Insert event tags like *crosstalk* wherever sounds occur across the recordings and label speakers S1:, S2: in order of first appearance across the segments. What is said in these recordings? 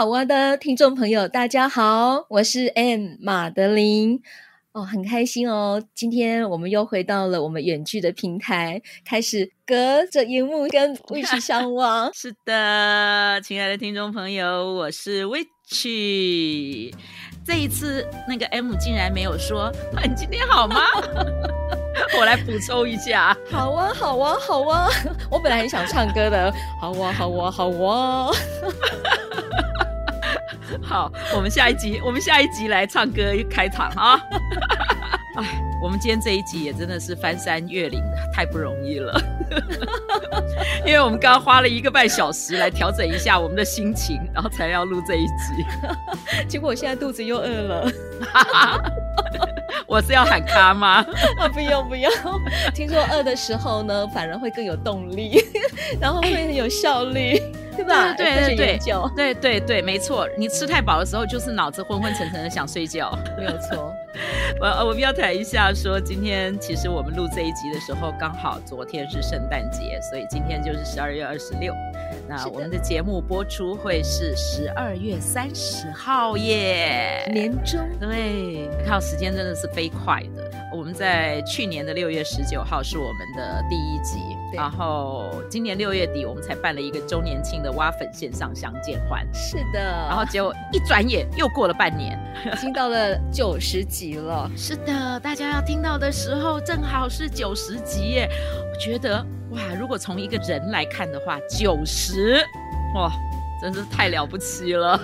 S1: 好哇的听众朋友，大家好，我是 M 马德琳哦，很开心哦，今天我们又回到了我们远距的平台，开始隔着荧幕跟 Witch 相望。*laughs*
S2: 是的，亲爱的听众朋友，我是 Witch。这一次那个 M 竟然没有说，你今天好吗？*laughs* 我来补充一下，
S1: 好啊，好啊，好啊，我本来很想唱歌的，好啊，好啊，好哇。
S2: 好，我们下一集，我们下一集来唱歌开场啊！*laughs* 哎，我们今天这一集也真的是翻山越岭，太不容易了。*laughs* 因为我们刚刚花了一个半小时来调整一下我们的心情，然后才要录这一集。*laughs*
S1: 结果我现在肚子又饿了。
S2: 我是要喊卡吗？
S1: 啊，不用不用。听说饿的时候呢，反而会更有动力，然后会很有效率。对吧？对对对
S2: 对对对，没错。你吃太饱的时候，就是脑子昏昏沉沉的想睡觉，*laughs*
S1: 没有错。
S2: 我我们要谈一下，说今天其实我们录这一集的时候，刚好昨天是圣诞节，所以今天就是十二月二十六。那我们的节目播出会是十二月三十号耶，
S1: 年终。
S2: 对，靠，时间真的是飞快的。我们在去年的六月十九号是我们的第一集，然后今年六月底我们才办了一个周年庆的挖粉线上相见欢。
S1: 是的，
S2: 然后结果一转眼又过了半年，
S1: 已经到了九十集了。*laughs*
S2: 是的，大家要听到的时候正好是九十集耶。我觉得哇，如果从一个人来看的话，九十哇，真是太了不起了。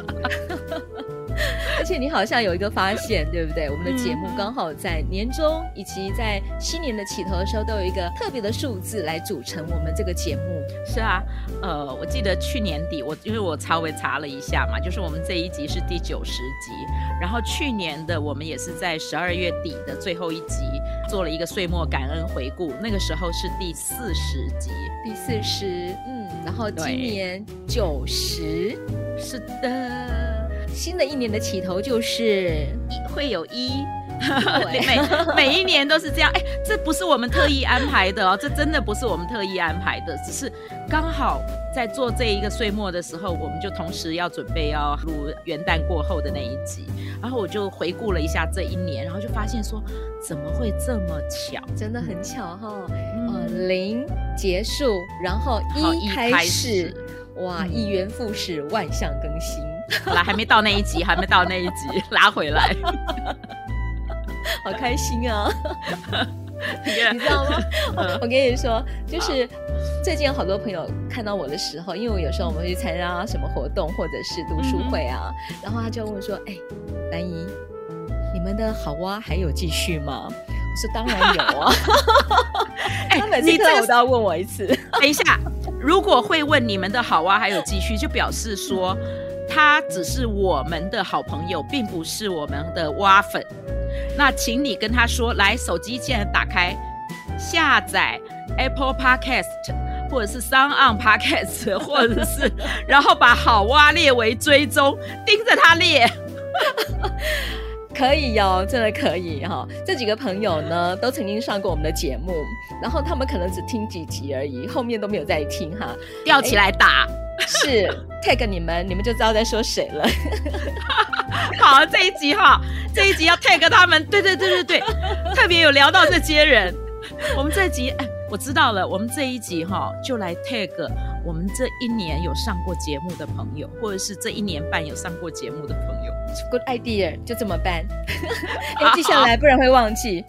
S1: 而且你好像有一个发现，对不对？我们的节目刚好在年终以及在新年的起头的时候，都有一个特别的数字来组成我们这个节目。
S2: 是啊，呃，我记得去年底，我因为我稍微查了一下嘛，就是我们这一集是第九十集，然后去年的我们也是在十二月底的最后一集做了一个岁末感恩回顾，那个时候是第四十集，
S1: 第四十，嗯，然后今年九十，
S2: 是的。
S1: 新的一年的起头就是
S2: 会有一，*laughs* 每每一年都是这样。哎，这不是我们特意安排的哦，*laughs* 这真的不是我们特意安排的，只是刚好在做这一个岁末的时候，我们就同时要准备要录元旦过后的那一集，然后我就回顾了一下这一年，然后就发现说怎么会这么巧？
S1: 真的很巧哈、哦，嗯、呃，零结束，然后一开始，哇，嗯、一元复始，万象更新。
S2: 好啦，还没到那一集，还没到那一集，拉回来，*laughs*
S1: 好开心啊！你 *laughs* 知道吗？我跟你说，就是最近有好多朋友看到我的时候，因为我有时候我们会去参加什么活动或者是读书会啊，然后他就问说：“哎，兰姨，你们的好哇还有继续吗？”我说：“当然有啊！*laughs* ”他每次看到我都要问我一次。
S2: 等一下，如果会问你们的好哇还有继续，就表示说。他只是我们的好朋友，并不是我们的挖粉。那请你跟他说，来，手机现在打开，下载 Apple Podcast，或者是 SoundOn Podcast，*laughs* 或者是，然后把好挖列为追踪，盯着他列。
S1: 可以哟，真的可以哈。这几个朋友呢，都曾经上过我们的节目，然后他们可能只听几集而已，后面都没有再听哈。
S2: 吊起来打。*laughs*
S1: 是 tag 你们，你们就知道在说谁了。*laughs*
S2: 好，这一集哈，这一集要 tag 他们。对对对对对，特别有聊到这些人。我们这集，哎，我知道了。我们这一集哈，就来 tag 我们这一年有上过节目的朋友，或者是这一年半有上过节目的朋友。
S1: Good idea，就这么办。*laughs* 要记下来，不然会忘记。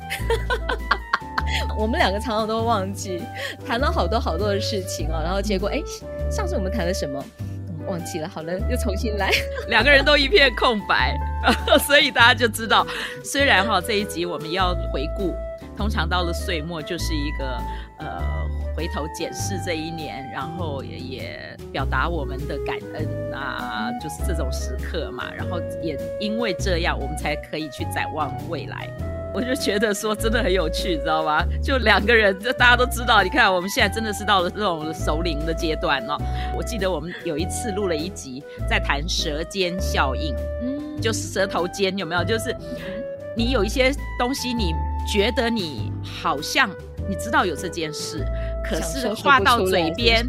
S1: *laughs* 我们两个常常都会忘记，谈了好多好多的事情哦，然后结果哎，上次我们谈了什么？忘记了。好了，又重新来，*laughs*
S2: 两个人都一片空白，所以大家就知道，虽然哈这一集我们要回顾，通常到了岁末就是一个呃回头检视这一年，然后也也表达我们的感恩啊，就是这种时刻嘛。然后也因为这样，我们才可以去展望未来。我就觉得说真的很有趣，你知道吗？就两个人，就大家都知道，你看我们现在真的是到了这种熟龄的阶段哦。我记得我们有一次录了一集，在谈舌尖效应，嗯，就是舌头尖有没有？就是你有一些东西，你觉得你好像你知道有这件事，可是话到嘴边，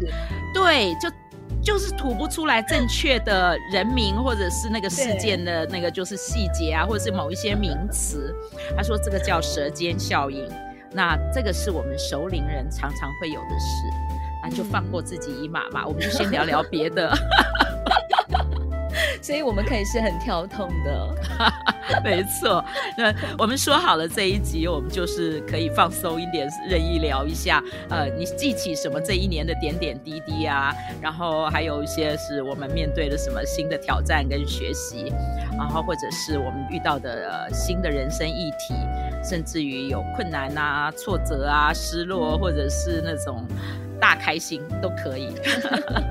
S2: 对，就。就是吐不出来正确的人名或者是那个事件的那个就是细节啊，或者是某一些名词。他说这个叫舌尖效应，那这个是我们熟龄人常常会有的事，那就放过自己一马嘛，我们就先聊聊别的。*laughs* *laughs*
S1: 所以我们可以是很跳痛的，*laughs*
S2: 没错。那我们说好了这一集，我们就是可以放松一点，任意聊一下。呃，你记起什么这一年的点点滴滴啊？然后还有一些是我们面对的什么新的挑战跟学习，然后或者是我们遇到的、新的人生议题，甚至于有困难啊、挫折啊、失落，或者是那种大开心都可以。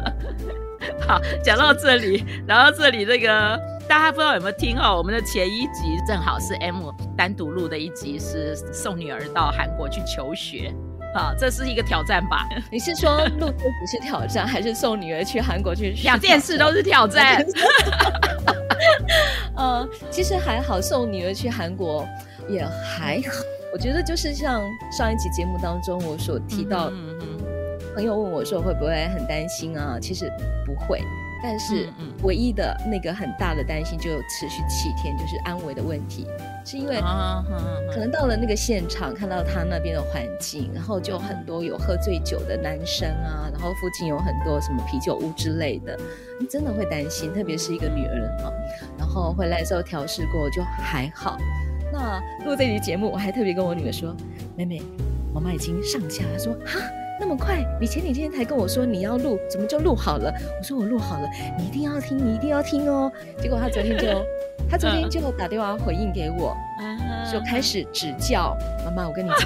S2: *laughs* 好，讲到这里，然后这里那个大家不知道有没有听哦？我们的前一集正好是 M 单独录的一集，是送女儿到韩国去求学。好，这是一个挑战吧？*laughs*
S1: 你是说录这不是挑战，还是送女儿去韩国去？
S2: 两件事都是挑战。*laughs*
S1: 呃，其实还好，送女儿去韩国也还好。我觉得就是像上一集节目当中我所提到。嗯嗯朋友问我说：“会不会很担心啊？”其实不会，但是唯一的那个很大的担心就持续七天，就是安危的问题。是因为可能到了那个现场，看到他那边的环境，然后就很多有喝醉酒的男生啊，然后附近有很多什么啤酒屋之类的，你真的会担心。特别是一个女儿啊，然后回来之后调试过就还好。那录这期节目，我还特别跟我女儿说：“妹妹，妈妈已经上架。”她说：“哈。”那么快？你前几天才跟我说你要录，怎么就录好了？我说我录好了，你一定要听，你一定要听哦。结果他昨天就，*laughs* 他昨天就打电话回应给我，就开始指教妈妈。我跟你讲，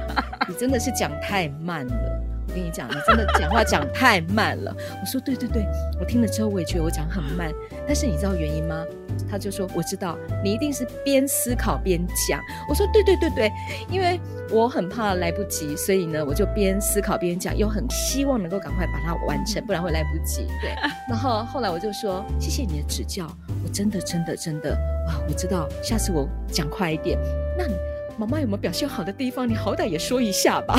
S1: *laughs* 你真的是讲太慢了。我跟你讲，你真的讲话讲太慢了。*laughs* 我说对对对，我听了之后我也觉得我讲很慢，但是你知道原因吗？他就说我知道，你一定是边思考边讲。我说对对对对，因为我很怕来不及，所以呢我就边思考边讲，又很希望能够赶快把它完成，不然会来不及。对，*laughs* 然后后来我就说谢谢你的指教，我真的真的真的啊，我知道下次我讲快一点。那妈妈有没有表现好的地方？你好歹也说一下吧。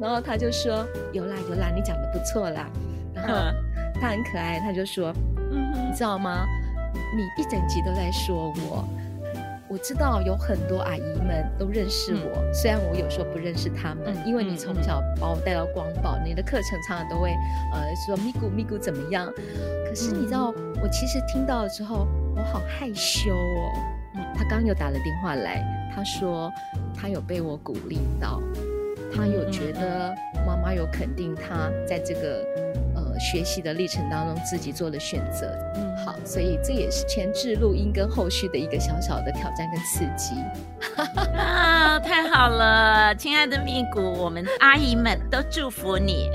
S1: 然后他就说有啦有啦，你讲的不错啦。然后他很可爱，他就说，嗯，你知道吗？你一整集都在说我，我知道有很多阿姨们都认识我，嗯、虽然我有时候不认识他们，嗯、因为你从小把我带到光宝，你的课程常常都会呃说咪咕咪咕怎么样。可是你知道，嗯、我其实听到了之后，我好害羞哦。嗯、他刚又打了电话来，他说他有被我鼓励到。他有觉得妈妈有肯定他在这个呃学习的历程当中自己做的选择，嗯，好，所以这也是前置录音跟后续的一个小小的挑战跟刺激。
S2: 啊，太好了，亲爱的咪咕，我们阿姨们都祝福你。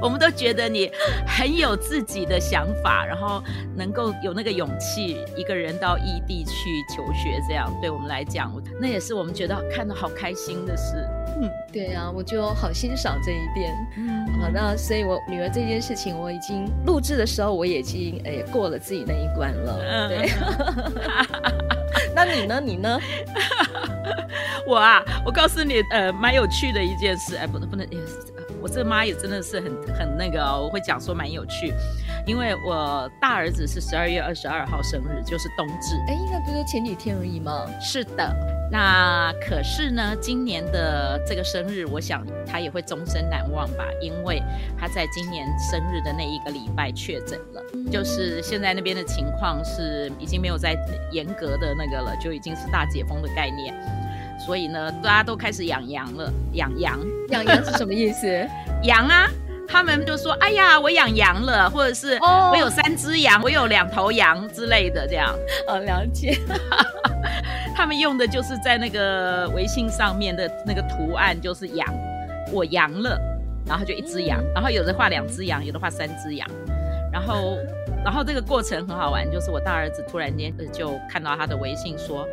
S2: 我们都觉得你很有自己的想法，然后能够有那个勇气，一个人到异地去求学，这样对我们来讲，那也是我们觉得看的好开心的事。
S1: 嗯，对啊，我就好欣赏这一点。嗯，好，那所以我女儿这件事情，我已经录制的时候，我已经哎过了自己那一关了。嗯，对。*laughs* 那你呢？你呢？*laughs*
S2: 我啊，我告诉你，呃，蛮有趣的一件事。哎，不能不能。我这妈也真的是很很那个哦，我会讲说蛮有趣，因为我大儿子是十二月二十二号生日，就是冬至。
S1: 哎，应该不是前几天而已吗？
S2: 是的，那可是呢，今年的这个生日，我想他也会终身难忘吧，因为他在今年生日的那一个礼拜确诊了，嗯、就是现在那边的情况是已经没有在严格的那个了，就已经是大解封的概念。所以呢，大家都开始养羊了。养羊，
S1: 养羊是什么意思？*laughs*
S2: 羊啊，他们就说：“哎呀，我养羊了，或者是哦我有三只羊，我有两头羊之类的，这样。”
S1: 哦，了解。*laughs*
S2: 他们用的就是在那个微信上面的那个图案，就是羊，我羊了，然后就一只羊，然后有的画两只羊，有的画三只羊，然后，然后这个过程很好玩，就是我大儿子突然间就看到他的微信说，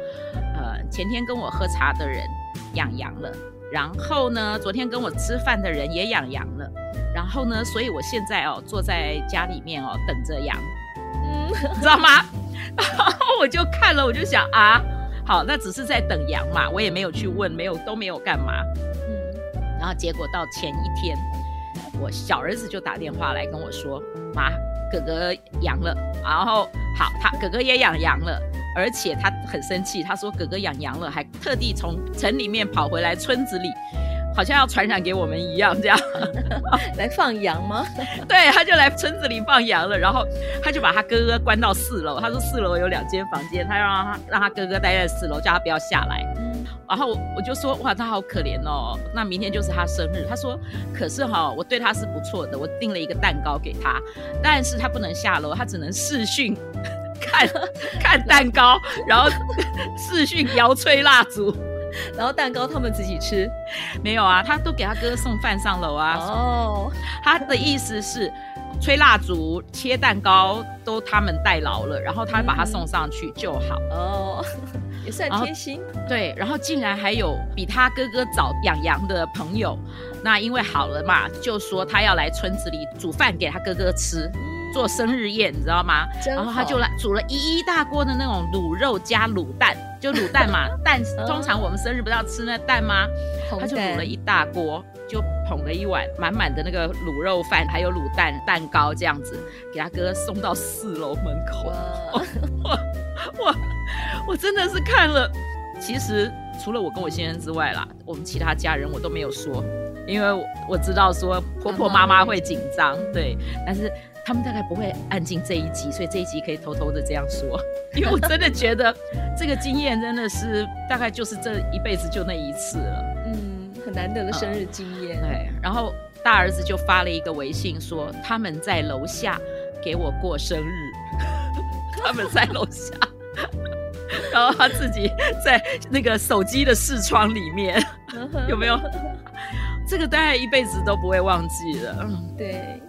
S2: 呃，前天跟我喝茶的人养羊了，然后呢，昨天跟我吃饭的人也养羊了，然后呢，所以我现在哦坐在家里面哦等着羊，嗯，知道吗？*laughs* 然后我就看了，我就想啊。好，那只是在等羊嘛，我也没有去问，没有都没有干嘛，嗯，然后结果到前一天，我小儿子就打电话来跟我说，妈，哥哥阳了，然后好，他哥哥也养羊了，而且他很生气，他说哥哥养羊了，还特地从城里面跑回来村子里。好像要传染给我们一样，这样 *laughs*
S1: 来放羊吗？*laughs*
S2: 对，他就来村子里放羊了，然后他就把他哥哥关到四楼。他说四楼有两间房间，他让他让他哥哥待在四楼，叫他不要下来。嗯、然后我就说哇，他好可怜哦。那明天就是他生日，他说可是哈、哦，我对他是不错的，我订了一个蛋糕给他，但是他不能下楼，他只能视讯看 *laughs* 看蛋糕，然后视讯摇吹蜡烛。*laughs*
S1: 然后蛋糕他们自己吃，
S2: 没有啊，他都给他哥送饭上楼啊。哦，他的意思是，吹蜡烛、切蛋糕都他们代劳了，然后他把他送上去就好。
S1: 哦，也算贴心。
S2: 对，然后竟然还有比他哥哥早养羊的朋友，那因为好了嘛，就说他要来村子里煮饭给他哥哥吃。做生日宴，你知道吗？然后他就来煮了一一大锅的那种卤肉加卤蛋，就卤蛋嘛，*laughs* 蛋通常我们生日不是要吃那蛋吗？他就卤了一大锅，就捧了一碗满满的那个卤肉饭，还有卤蛋蛋糕这样子，给他哥送到四楼门口。我我我我真的是看了，其实除了我跟我先生之外啦，我们其他家人我都没有说，因为我知道说婆婆妈妈会紧张，对，但是。他们大概不会按进这一集，所以这一集可以偷偷的这样说，*laughs* 因为我真的觉得这个经验真的是大概就是这一辈子就那一次了，
S1: 嗯，很难得的生日经验。
S2: 嗯、对，然后大儿子就发了一个微信说他们在楼下给我过生日，*laughs* 他们在楼下，*laughs* 然后他自己在那个手机的视窗里面，有没有？这个大概一辈子都不会忘记了。嗯，
S1: 对。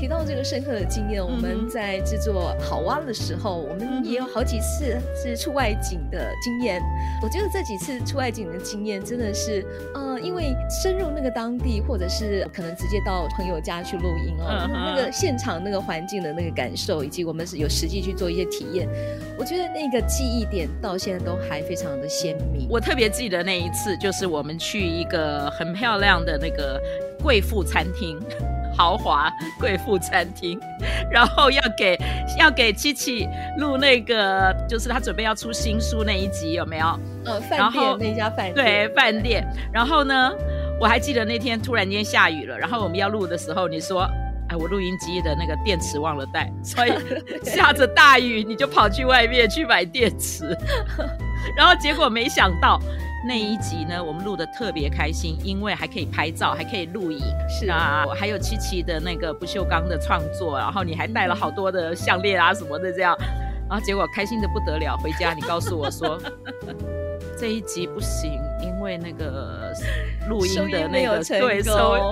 S1: 提到这个深刻的经验，我们在制作好蛙的时候，我们也有好几次是出外景的经验。我觉得这几次出外景的经验真的是，呃，因为深入那个当地，或者是可能直接到朋友家去录音哦，那个现场那个环境的那个感受，以及我们是有实际去做一些体验，我觉得那个记忆点到现在都还非常的鲜明。
S2: 我特别记得那一次，就是我们去一个很漂亮的那个贵妇餐厅。豪华贵妇餐厅，*laughs* 然后要给要给七七录那个，就是他准备要出新书那一集，有没有？
S1: 呃、哦，饭店那家饭店。
S2: 对，饭店。然后呢，我还记得那天突然间下雨了，然后我们要录的时候，你说，哎，我录音机的那个电池忘了带，*laughs* 所以下着大雨你就跑去外面去买电池，*laughs* 然后结果没想到。那一集呢，我们录的特别开心，因为还可以拍照，还可以录影。
S1: 是啊，
S2: 还有七七的那个不锈钢的创作，然后你还带了好多的项链啊什么的，这样，然后结果开心的不得了。回家你告诉我说，*laughs* 这一集不行，因为那个录音的那个对收，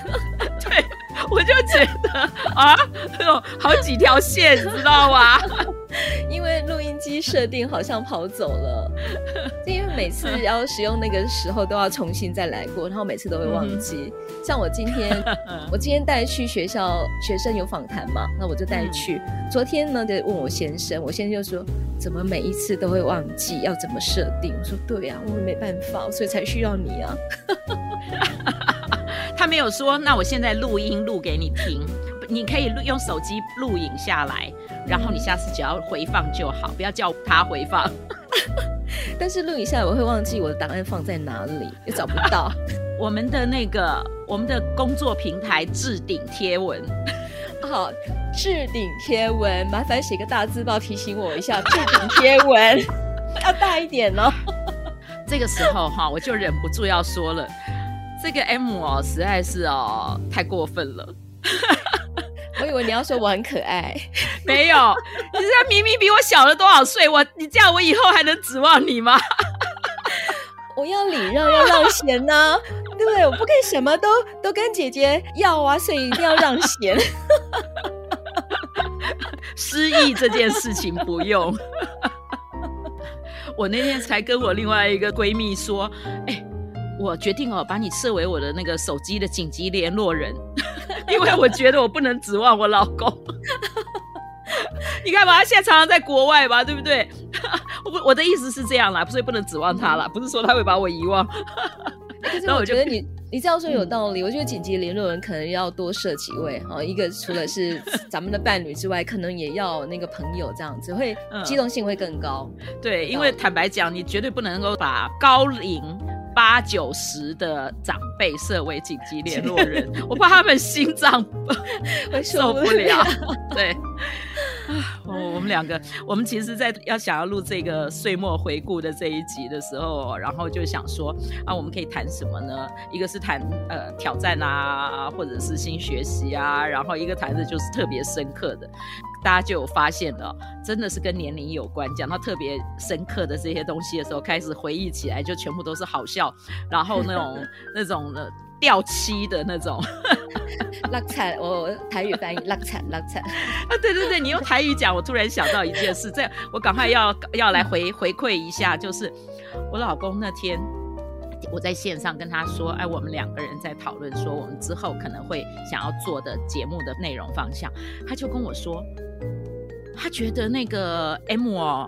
S2: *laughs* 对，我就觉得啊，有好几条线，你知道吗？*laughs*
S1: 因为录音机设定好像跑走了，因为每次要使用那个时候都要重新再来过，然后每次都会忘记。嗯、像我今天，*laughs* 我今天带去学校，学生有访谈嘛，那我就带去。嗯、昨天呢，就问我先生，我先生就说，怎么每一次都会忘记要怎么设定？我说对呀、啊，我没办法，所以才需要你啊。*laughs*
S2: 他没有说，那我现在录音录给你听，你可以录用手机录影下来。然后你下次只要回放就好，不要叫他回放。*laughs*
S1: 但是录影下我会忘记我的档案放在哪里，*laughs* 也找不到。
S2: 我们的那个我们的工作平台置顶贴文，
S1: 好，置顶贴文，麻烦写个大字报提醒我一下，置顶贴文 *laughs* 要大一点哦。
S2: 这个时候哈，我就忍不住要说了，这个 M 哦，实在是哦太过分了。
S1: 我以为你要说我很可爱，*laughs*
S2: 没有，你这明明比我小了多少岁，我你这样我以后还能指望你吗？*laughs*
S1: 我要礼让，要让贤呢、啊，对不对？我不可以什么都都跟姐姐要啊，所以一定要让贤。*laughs*
S2: 失忆这件事情不用。我那天才跟我另外一个闺蜜说，哎、欸，我决定哦，把你设为我的那个手机的紧急联络人，*laughs* 因为我觉得我不能指望我老公。*laughs* 你看吧，他现在常常在国外吧，对不对？*laughs* 我我的意思是这样啦，所以不能指望他啦，不是说他会把我遗忘。
S1: 可是我觉得你你这样说有道理，嗯、我觉得紧急联络人可能要多设几位哈，一个除了是咱们的伴侣之外，可能也要那个朋友这样子，会机动性会更高。
S2: 嗯、对，因为坦白讲，你绝对不能够把高龄八九十的长辈设为紧急联络人，*laughs* 我怕他们心脏 *laughs* 会受不了。对。*laughs* 啊，我我们两个，我们其实，在要想要录这个岁末回顾的这一集的时候，然后就想说，啊，我们可以谈什么呢？一个是谈呃挑战啊，或者是新学习啊，然后一个谈的就是特别深刻的，大家就有发现了，真的是跟年龄有关。讲到特别深刻的这些东西的时候，开始回忆起来，就全部都是好笑，然后那种 *laughs* 那种的。掉漆的那种，*laughs*
S1: 落惨，我台语翻译落惨落惨
S2: 啊！对对对，你用台语讲，我突然想到一件事，这样我赶快要 *laughs* 要来回回馈一下，就是我老公那天我在线上跟他说，哎，我们两个人在讨论说我们之后可能会想要做的节目的内容方向，他就跟我说，他觉得那个 M 哦，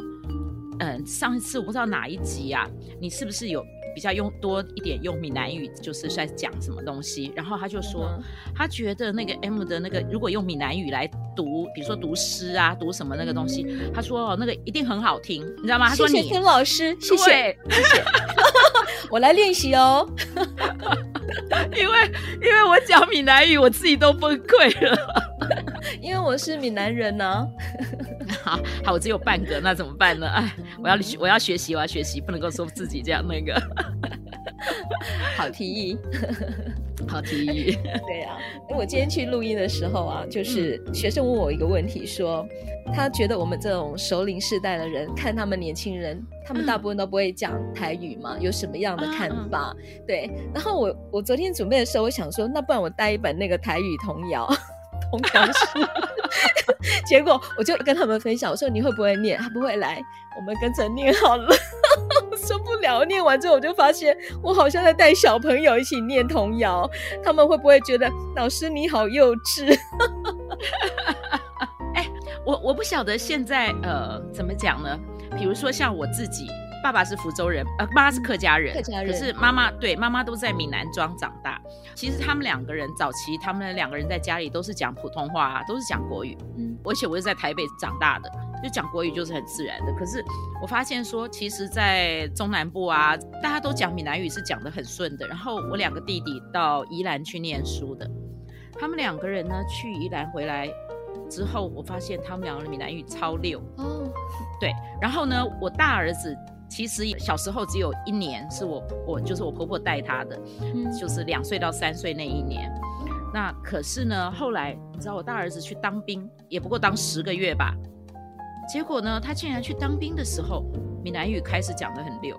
S2: 嗯，上一次我不知道哪一集啊，你是不是有？比较用多一点用闽南语，就是在讲什么东西。然后他就说，嗯、他觉得那个 M 的那个，如果用闽南语来读，比如说读诗啊，读什么那个东西，嗯、他说哦，那个一定很好听，你知道吗？他说你
S1: 谢谢田老师，谢谢，谢谢，*laughs* 我来练习哦。*laughs*
S2: 因为因为我讲闽南语，我自己都崩溃了，*laughs*
S1: 因为我是闽南人呢、啊。
S2: 好好，我只有半个，那怎么办呢？哎，我要我要学习，我要学习，不能够说自己这样那个。*laughs*
S1: 好提议，*laughs*
S2: 好提议。*laughs*
S1: 对呀、啊，我今天去录音的时候啊，就是学生问我一个问题，说他觉得我们这种熟龄世代的人，看他们年轻人，他们大部分都不会讲台语嘛，有什么样的看法？对。然后我我昨天准备的时候，我想说，那不然我带一本那个台语童谣。同样是，*laughs* 结果我就跟他们分享，我说你会不会念？他不会来，我们跟着念好了。*laughs* 受不了，念完之后我就发现，我好像在带小朋友一起念童谣，他们会不会觉得老师你好幼稚？*laughs*
S2: 哎，我我不晓得现在呃怎么讲呢？比如说像我自己。爸爸是福州人，呃，妈妈是客家人，
S1: 客家人。
S2: 可是妈妈对妈妈都在闽南庄长大。其实他们两个人早期，他们两个人在家里都是讲普通话啊，都是讲国语。嗯，而且我是在台北长大的，就讲国语就是很自然的。可是我发现说，其实，在中南部啊，大家都讲闽南语是讲的很顺的。然后我两个弟弟到宜兰去念书的，他们两个人呢去宜兰回来之后，我发现他们两个人闽南语超溜。哦，对。然后呢，我大儿子。其实小时候只有一年是我我就是我婆婆带他的，嗯，就是两岁到三岁那一年。那可是呢，后来你知道我大儿子去当兵，也不过当十个月吧。结果呢，他竟然去当兵的时候，闽南语开始讲得很溜，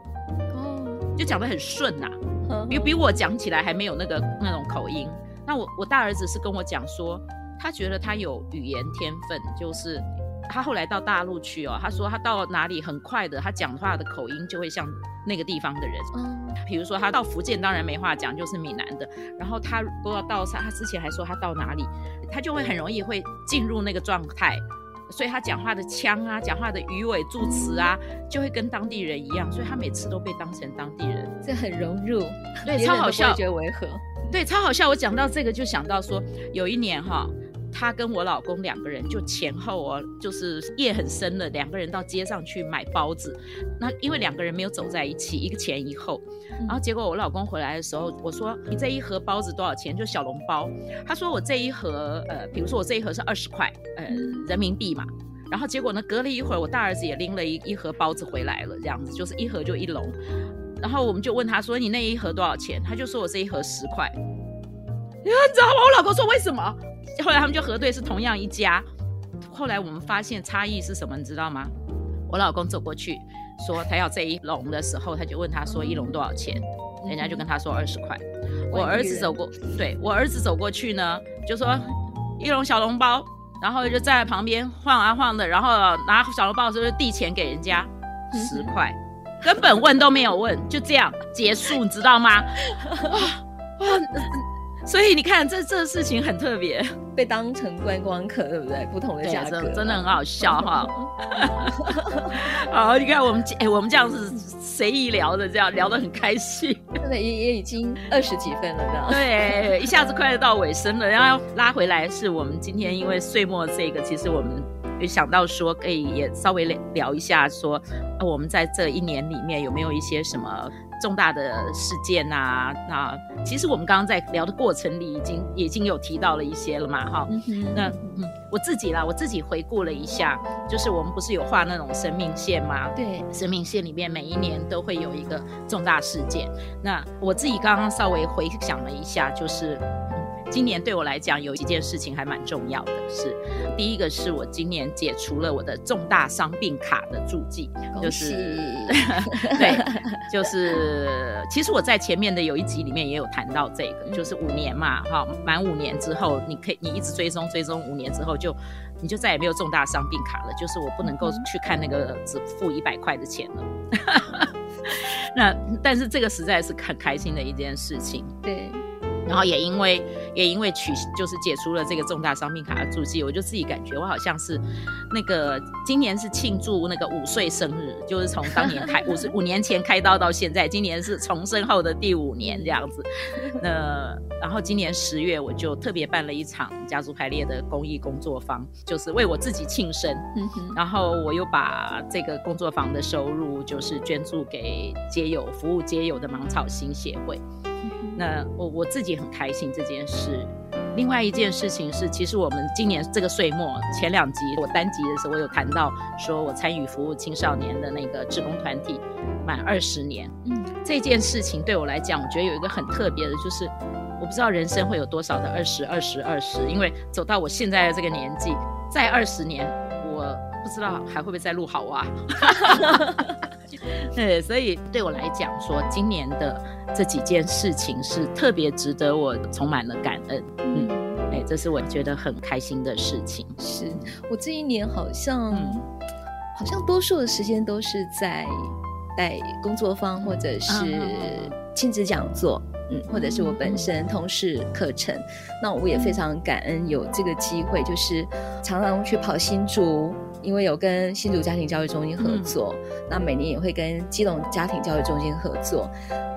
S2: 哦，就讲得很顺呐，啊，比比我讲起来还没有那个那种口音。那我我大儿子是跟我讲说，他觉得他有语言天分，就是。他后来到大陆去哦，他说他到哪里很快的，他讲话的口音就会像那个地方的人。嗯，比如说他到福建，当然没话讲，就是闽南的。然后他都要到他，他之前还说他到哪里，他就会很容易会进入那个状态，所以他讲话的腔啊，讲话的语尾助词啊，就会跟当地人一样，所以他每次都被当成当地人，
S1: 这很融入，
S2: 对，超好笑，
S1: 觉得违和，
S2: 对，超好笑。我讲到这个就想到说，有一年哈。他跟我老公两个人就前后哦，就是夜很深了，两个人到街上去买包子。那因为两个人没有走在一起，一个前一后，然后结果我老公回来的时候，我说你这一盒包子多少钱？就小笼包。他说我这一盒，呃，比如说我这一盒是二十块，呃，人民币嘛。然后结果呢，隔了一会儿，我大儿子也拎了一一盒包子回来了，这样子就是一盒就一笼。然后我们就问他说，你那一盒多少钱？他就说我这一盒十块。你知道吗？我老公说为什么？后来他们就核对是同样一家。后来我们发现差异是什么，你知道吗？我老公走过去说他要这一笼的时候，他就问他说一笼多少钱，人家就跟他说二十块。我儿子走过，对，我儿子走过去呢，就说一笼小笼包，然后就站在旁边晃啊晃的，然后拿小笼包的时候就递钱给人家十块，根本问都没有问，就这样结束，你知道吗？哇 *laughs* 哇！所以你看，这这事情很特别，
S1: 被当成观光客，对不对？不同的价格，
S2: 真的很好笑哈。*laughs* 好，你看我们哎，我们这样子随意聊的，这样聊得很开心。
S1: 真的也也已经二十几分了，这样。
S2: 对，一下子快到尾声了，然后要拉回来，是我们今天因为岁末这个，其实我们有想到说，可以也稍微聊一下，说我们在这一年里面有没有一些什么。重大的事件呐、啊，那其实我们刚刚在聊的过程里，已经已经有提到了一些了嘛，哈、嗯。那嗯，我自己啦，我自己回顾了一下，就是我们不是有画那种生命线吗？
S1: 对，
S2: 生命线里面每一年都会有一个重大事件。那我自己刚刚稍微回想了一下，就是。今年对我来讲有一件事情还蛮重要的，是第一个是我今年解除了我的重大伤病卡的注记，就是 *laughs* 对，就是其实我在前面的有一集里面也有谈到这个，就是五年嘛，哈，满五年之后你可以你一直追踪追踪五年之后就你就再也没有重大伤病卡了，就是我不能够去看那个只付一百块的钱了。*laughs* 那但是这个实在是很开心的一件事情，
S1: 对。
S2: 然后也因为也因为取就是解除了这个重大伤病卡的注记，我就自己感觉我好像是那个今年是庆祝那个五岁生日，就是从当年开 *laughs* 五十五年前开刀到现在，今年是重生后的第五年这样子。那然后今年十月我就特别办了一场家族排列的公益工作坊，就是为我自己庆生。然后我又把这个工作坊的收入就是捐助给街友服务街友的芒草心协会。那我我自己很开心这件事。另外一件事情是，其实我们今年这个岁末前两集我单集的时候，我有谈到说我参与服务青少年的那个志工团体满二十年。嗯，这件事情对我来讲，我觉得有一个很特别的，就是我不知道人生会有多少的二十二十二十，因为走到我现在的这个年纪，再二十年，我不知道还会不会再录好哇。*laughs* 对，所以对我来讲，说今年的这几件事情是特别值得我充满了感恩。嗯，哎，这是我觉得很开心的事情。
S1: 是我这一年好像，嗯、好像多数的时间都是在带工作坊或者是亲子讲座，嗯，或者是我本身通识课程。那我也非常感恩有这个机会，就是常常去跑新竹。因为有跟新竹家庭教育中心合作，嗯、那每年也会跟基隆家庭教育中心合作，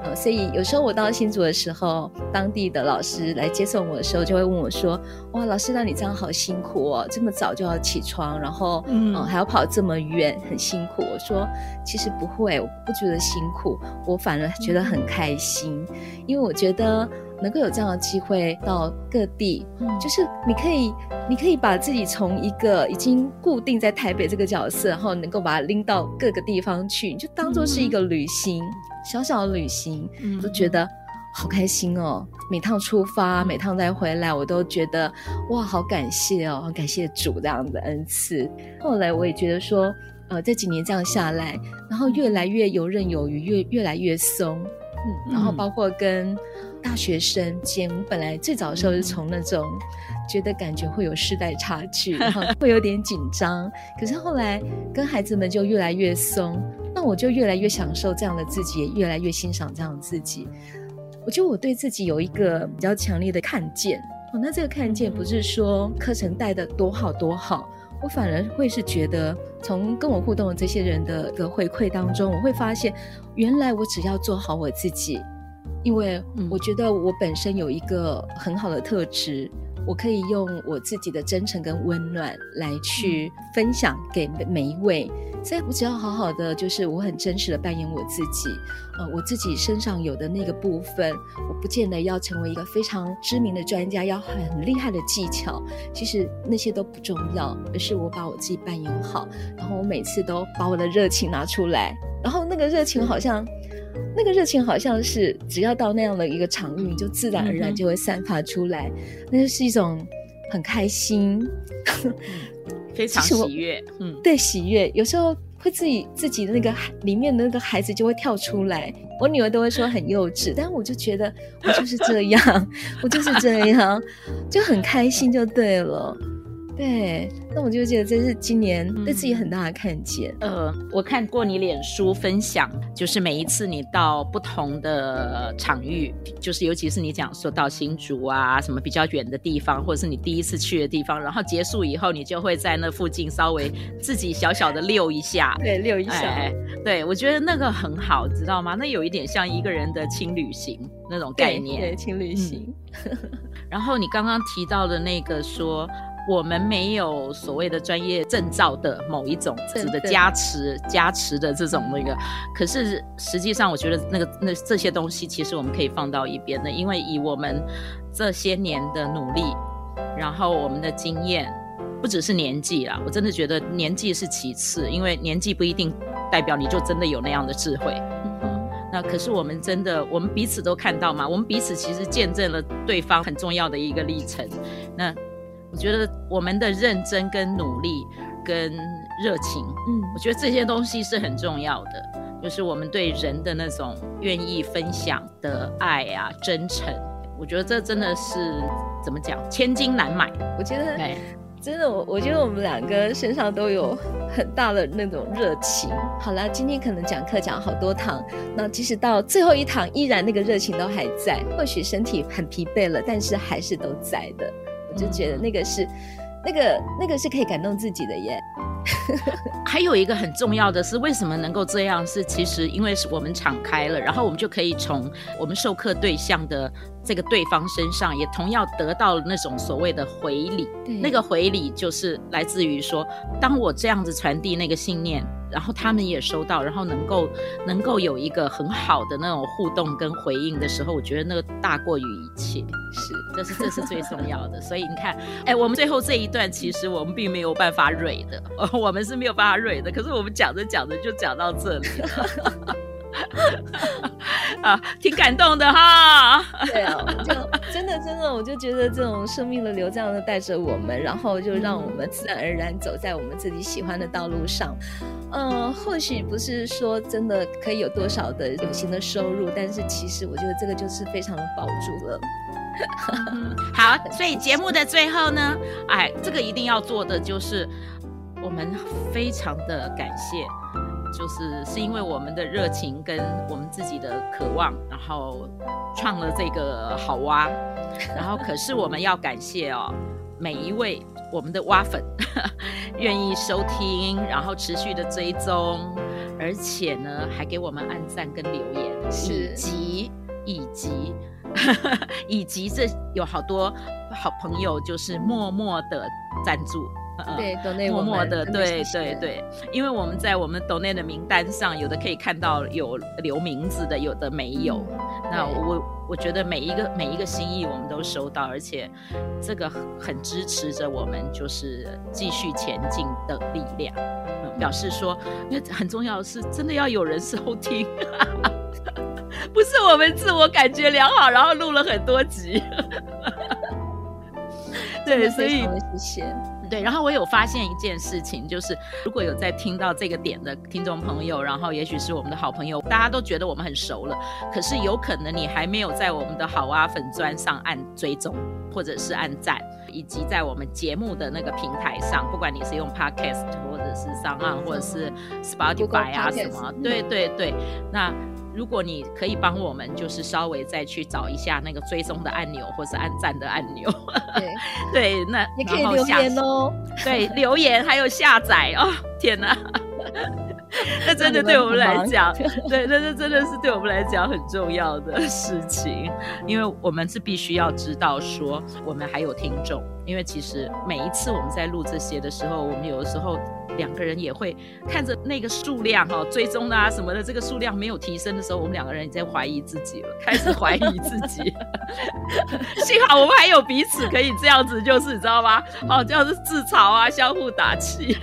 S1: 呃，所以有时候我到新竹的时候，当地的老师来接送我的时候，就会问我说：“哇，老师，那你这样好辛苦哦，这么早就要起床，然后嗯、呃，还要跑这么远，很辛苦。”我说：“其实不会，我不觉得辛苦，我反而觉得很开心，嗯、因为我觉得。”能够有这样的机会到各地，嗯，就是你可以，你可以把自己从一个已经固定在台北这个角色，然后能够把它拎到各个地方去，你就当做是一个旅行，嗯、小小的旅行，嗯，都觉得好开心哦。每趟出发，每趟再回来，我都觉得哇，好感谢哦，好感谢主这样的恩赐。后来我也觉得说，呃，这几年这样下来，然后越来越游刃有余，越越来越松，嗯，然后包括跟。大学生间，我本来最早的时候是从那种觉得感觉会有世代差距，*laughs* 然后会有点紧张。可是后来跟孩子们就越来越松，那我就越来越享受这样的自己，也越来越欣赏这样的自己。我觉得我对自己有一个比较强烈的看见。哦，那这个看见不是说课程带的多好多好，我反而会是觉得从跟我互动的这些人的个回馈当中，我会发现原来我只要做好我自己。因为我觉得我本身有一个很好的特质，我可以用我自己的真诚跟温暖来去分享给每一位。所以我只要好好的，就是我很真实的扮演我自己，呃，我自己身上有的那个部分，我不见得要成为一个非常知名的专家，要很厉害的技巧，其实那些都不重要，而是我把我自己扮演好，然后我每次都把我的热情拿出来，然后那个热情好像。那个热情好像是，只要到那样的一个场域，就自然而然就会散发出来。嗯、那就是一种很开心，
S2: 非常喜悦。嗯，
S1: 对，喜悦。有时候会自己自己的那个里面的那个孩子就会跳出来。我女儿都会说很幼稚，但我就觉得我就是这样，*laughs* 我就是这样，*laughs* 就很开心就对了。对，那我就觉得这是今年对自己很大的看见。
S2: 嗯、呃，我看过你脸书分享，就是每一次你到不同的场域，就是尤其是你讲说到新竹啊，什么比较远的地方，或者是你第一次去的地方，然后结束以后，你就会在那附近稍微自己小小的溜一下，
S1: 对，溜一下。
S2: 哎，对，我觉得那个很好，知道吗？那有一点像一个人的轻旅行那种概念，
S1: 对，对，轻旅行。
S2: 嗯、*laughs* 然后你刚刚提到的那个说。我们没有所谓的专业证照的某一种值得加持、加持的这种那个，可是实际上，我觉得那个那这些东西其实我们可以放到一边的，因为以我们这些年的努力，然后我们的经验，不只是年纪啦，我真的觉得年纪是其次，因为年纪不一定代表你就真的有那样的智慧。嗯，那可是我们真的，我们彼此都看到嘛，我们彼此其实见证了对方很重要的一个历程。那。我觉得我们的认真跟努力跟热情，嗯，我觉得这些东西是很重要的。就是我们对人的那种愿意分享的爱啊、真诚，我觉得这真的是怎么讲，千金难买。
S1: 我觉得，真的，我我觉得我们两个身上都有很大的那种热情。好了，今天可能讲课讲好多堂，那即使到最后一堂，依然那个热情都还在。或许身体很疲惫了，但是还是都在的。就觉得那个是，那个那个是可以感动自己的耶。*laughs*
S2: 还有一个很重要的是，为什么能够这样？是其实因为是我们敞开了，然后我们就可以从我们授课对象的。这个对方身上也同样得到了那种所谓的回礼，那个回礼就是来自于说，当我这样子传递那个信念，然后他们也收到，然后能够能够有一个很好的那种互动跟回应的时候，我觉得那个大过于一切，是，这是这是最重要的。所以你看，哎，我们最后这一段其实我们并没有办法蕊的，*laughs* 我们是没有办法蕊的，可是我们讲着讲着就讲到这里了。*laughs* 啊，挺感动的哈。*laughs*
S1: 对啊，就真的真的，我就觉得这种生命的流这样的带着我们，然后就让我们自然而然走在我们自己喜欢的道路上。嗯、呃，或许不是说真的可以有多少的有形的收入，但是其实我觉得这个就是非常的保住了。
S2: 好，所以节目的最后呢，哎，这个一定要做的就是，我们非常的感谢。就是是因为我们的热情跟我们自己的渴望，然后创了这个好蛙，然后可是我们要感谢哦，每一位我们的蛙粉 *laughs* 愿意收听，然后持续的追踪，而且呢还给我们按赞跟留言，
S1: 是
S2: 以及以及 *laughs* 以及这有好多好朋友就是默默的赞助。
S1: 对，
S2: 默默的，对对对，因为我们在我们抖内的名单上，有的可以看到有留名字的，有的没有。嗯、那我我觉得每一个每一个心意我们都收到，而且这个很支持着我们，就是继续前进的力量。嗯、表示说，因为很重要的是，真的要有人收听，*laughs* 不是我们自我感觉良好，然后录了很多集。*laughs* 对，所以
S1: 谢谢。
S2: 对，然后我有发现一件事情，就是如果有在听到这个点的听众朋友，然后也许是我们的好朋友，大家都觉得我们很熟了，可是有可能你还没有在我们的好蛙粉砖上按追踪，或者是按赞，以及在我们节目的那个平台上，不管你是用 Podcast 或者是 SoundOn 或者是 Spotify 啊什么，对对对，那。如果你可以帮我们，就是稍微再去找一下那个追踪的按钮，或是按赞的按钮。对，*laughs* 对，那
S1: 你可以留言哦。
S2: 对，*laughs* 留言还有下载哦。天哪，*laughs* 那真的对我们来讲，对，那这真的是对我们来讲很重要的事情，因为我们是必须要知道说我们还有听众，因为其实每一次我们在录这些的时候，我们有的时候。两个人也会看着那个数量哦，追踪啊什么的，这个数量没有提升的时候，我们两个人也在怀疑自己了，开始怀疑自己。*laughs* 幸好我们还有彼此可以这样子，就是你知道吗？哦，这样子自嘲啊，相互打气。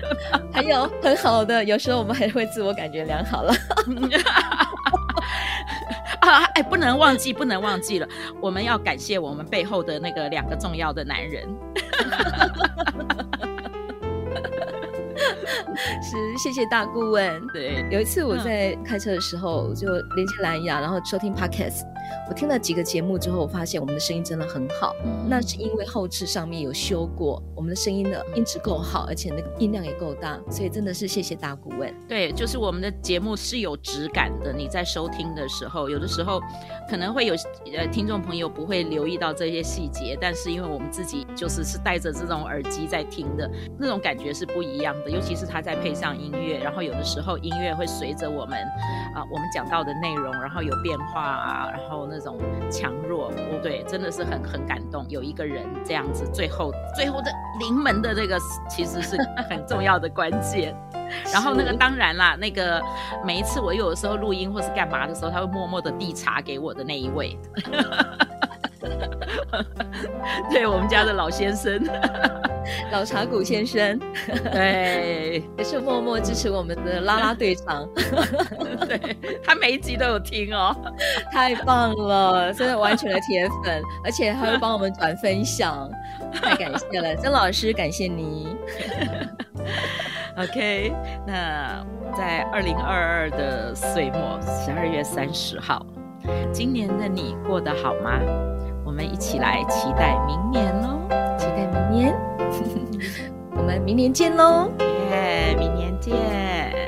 S1: 还有很好的，有时候我们还会自我感觉良好了。*laughs*
S2: 啊，啊，哎，不能忘记，不能忘记了，我们要感谢我们背后的那个两个重要的男人。*laughs*
S1: 是，谢谢大顾问。
S2: 对，
S1: 有一次我在开车的时候，嗯、就连接蓝牙，然后收听 Podcast。我听了几个节目之后，我发现我们的声音真的很好。嗯、那是因为后置上面有修过，我们的声音的音质够好，而且那个音量也够大，所以真的是谢谢大顾问。
S2: 对，就是我们的节目是有质感的。你在收听的时候，有的时候可能会有呃听众朋友不会留意到这些细节，但是因为我们自己就是是带着这种耳机在听的，那种感觉是不一样的。尤其是它再配上音乐，然后有的时候音乐会随着我们啊、呃、我们讲到的内容，然后有变化啊，然后。那种强弱，对，真的是很很感动。有一个人这样子，最后最后的临门的这个，其实是很重要的关键。然后那个当然啦，那个每一次我有的时候录音或是干嘛的时候，他会默默 *laughs* 的递茶给我的那一位，*laughs* 对我们家的老先生。
S1: 老茶谷先生，*laughs*
S2: 对，
S1: 也是默默支持我们的拉拉队长，*laughs*
S2: 对，他每一集都有听哦，
S1: 太棒了，真的完全的铁粉，而且还会帮我们转分享，太感谢了，曾老师，感谢你。*laughs*
S2: OK，那在二零二二的岁末，十二月三十号，今年的你过得好吗？我们一起来期待明年喽，
S1: 期待明年。明年见喽
S2: 耶明年见。